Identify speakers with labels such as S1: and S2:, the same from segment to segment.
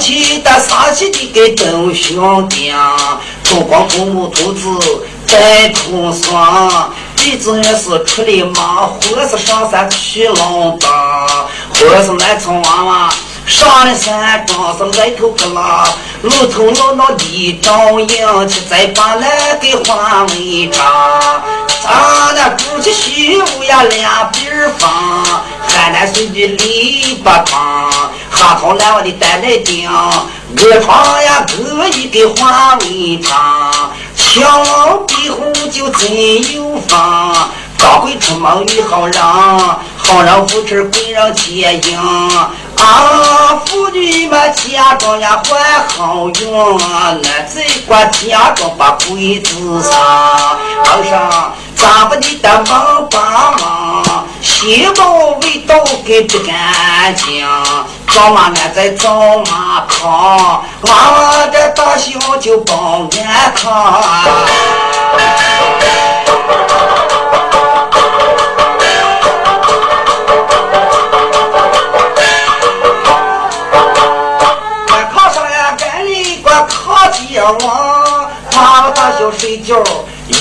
S1: 气的杀气的给周兄弟，烛光父母兔子在土上，弟子也是出来忙，或是上山去劳动，或是来从娃娃。上了山庄是来头个啦，路头老闹地照应，去再把那给换为长。咱那煮起西屋呀两边放，海南水的篱笆旁，哈头来我的带来顶，我床呀隔一给换为长。墙壁红就真有房。早会出门遇好人，好人扶持贵人接应。啊，妇女们家中呀换好运，男子管家中把柜子上。皇上，咱们的忙帮忙，西门味道给不干净。找马俺在找马康，娃娃的大小就保安康。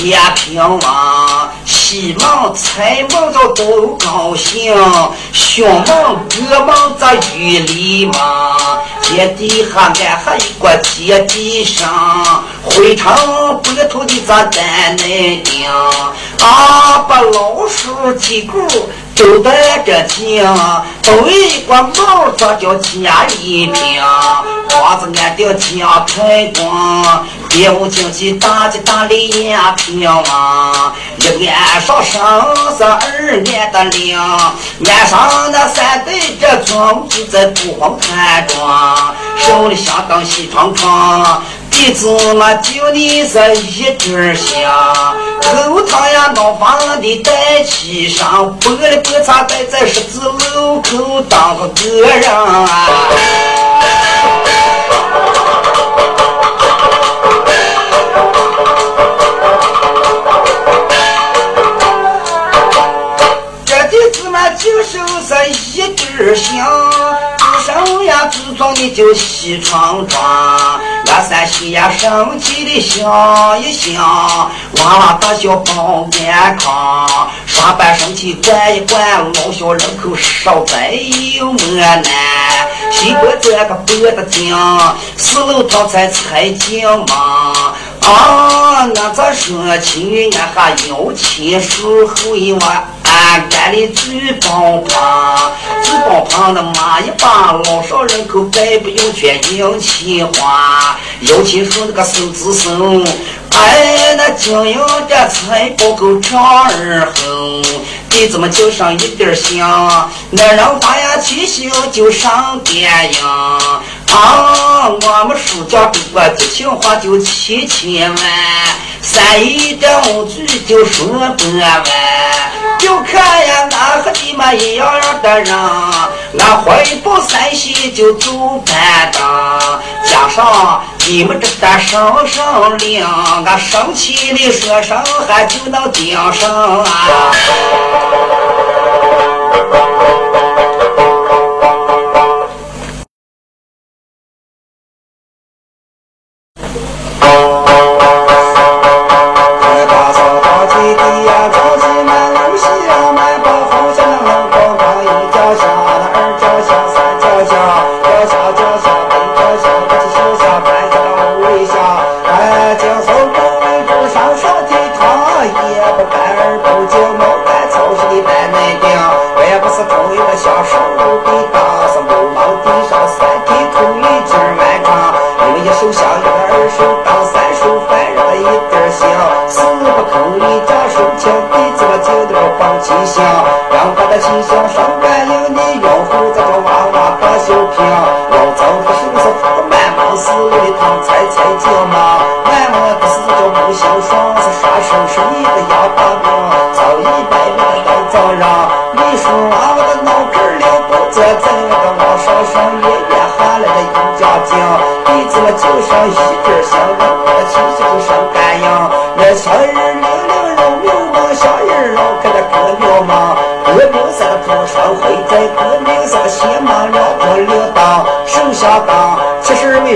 S1: 也平稳，西门财门着都高兴，兄门哥门在雨里嘛，街底下俺还一个街底上，灰尘白土的咋在那顶？啊，把老鼠几个。都带着劲，都一个帽子叫加一瓶，房子俺的家太光，别无经济大吉大利也平啊。一安上生是二年的灵，安上那三代这庄住在不黄滩庄，手里香当西窗窗。弟子嘛，就你这一根香，口汤呀，脑房的带气上，拨了拨茶带在十字路口当个个人啊。自装的就西窗窗，那三喜呀，生气的笑一笑，娃娃大小保健康，上班生气管一管，老小人口少再有么难，西瓜这个脖子紧，四楼套菜菜金嘛，啊，那咱说起俺还有亲属后一万。干的嘴包胖，嘴包胖的骂一把，老少人口百不用全硬气话，尤其是那个手指手，哎，那经营的财不够长二后，弟子们就上一点香，那人花呀七星就上电影，啊，我们书家读过激情话就七千万，三一这五句就说不完。就看呀，那和你们一样样的人，俺回不山西就做班长，加上你们这单声声令，俺生气的说声还就能顶上啊！俺打扫房间的呀。老的大，是毛毛地上三体土里劲满场。因为一手下一个二手当三手翻人的一点香，四不空里家手枪，一这么劲都要放七香。让他的七香上感应，你用后，再这娃娃把小平，老张不是不是满。不是为他财财几吗？俺们不是叫不小顺，是啥时候是你的牙花边？早一百遍的告状人，你说娃娃的脑壳里不坐在那个王上上，爷爷喊来的银家精，你这就像一只小人，那就像上羊，那小人里。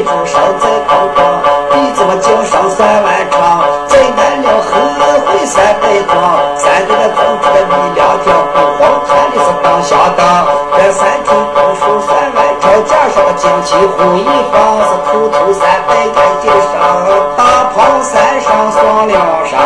S1: 朱烧在高光，弟子们经上三万场，在南岭后会三百庄，三队的总出的力量挺，不慌看的是当相当。这三军攻守三万条，加上个金旗红一方，是头头三百眼睛上，大炮山上双梁山。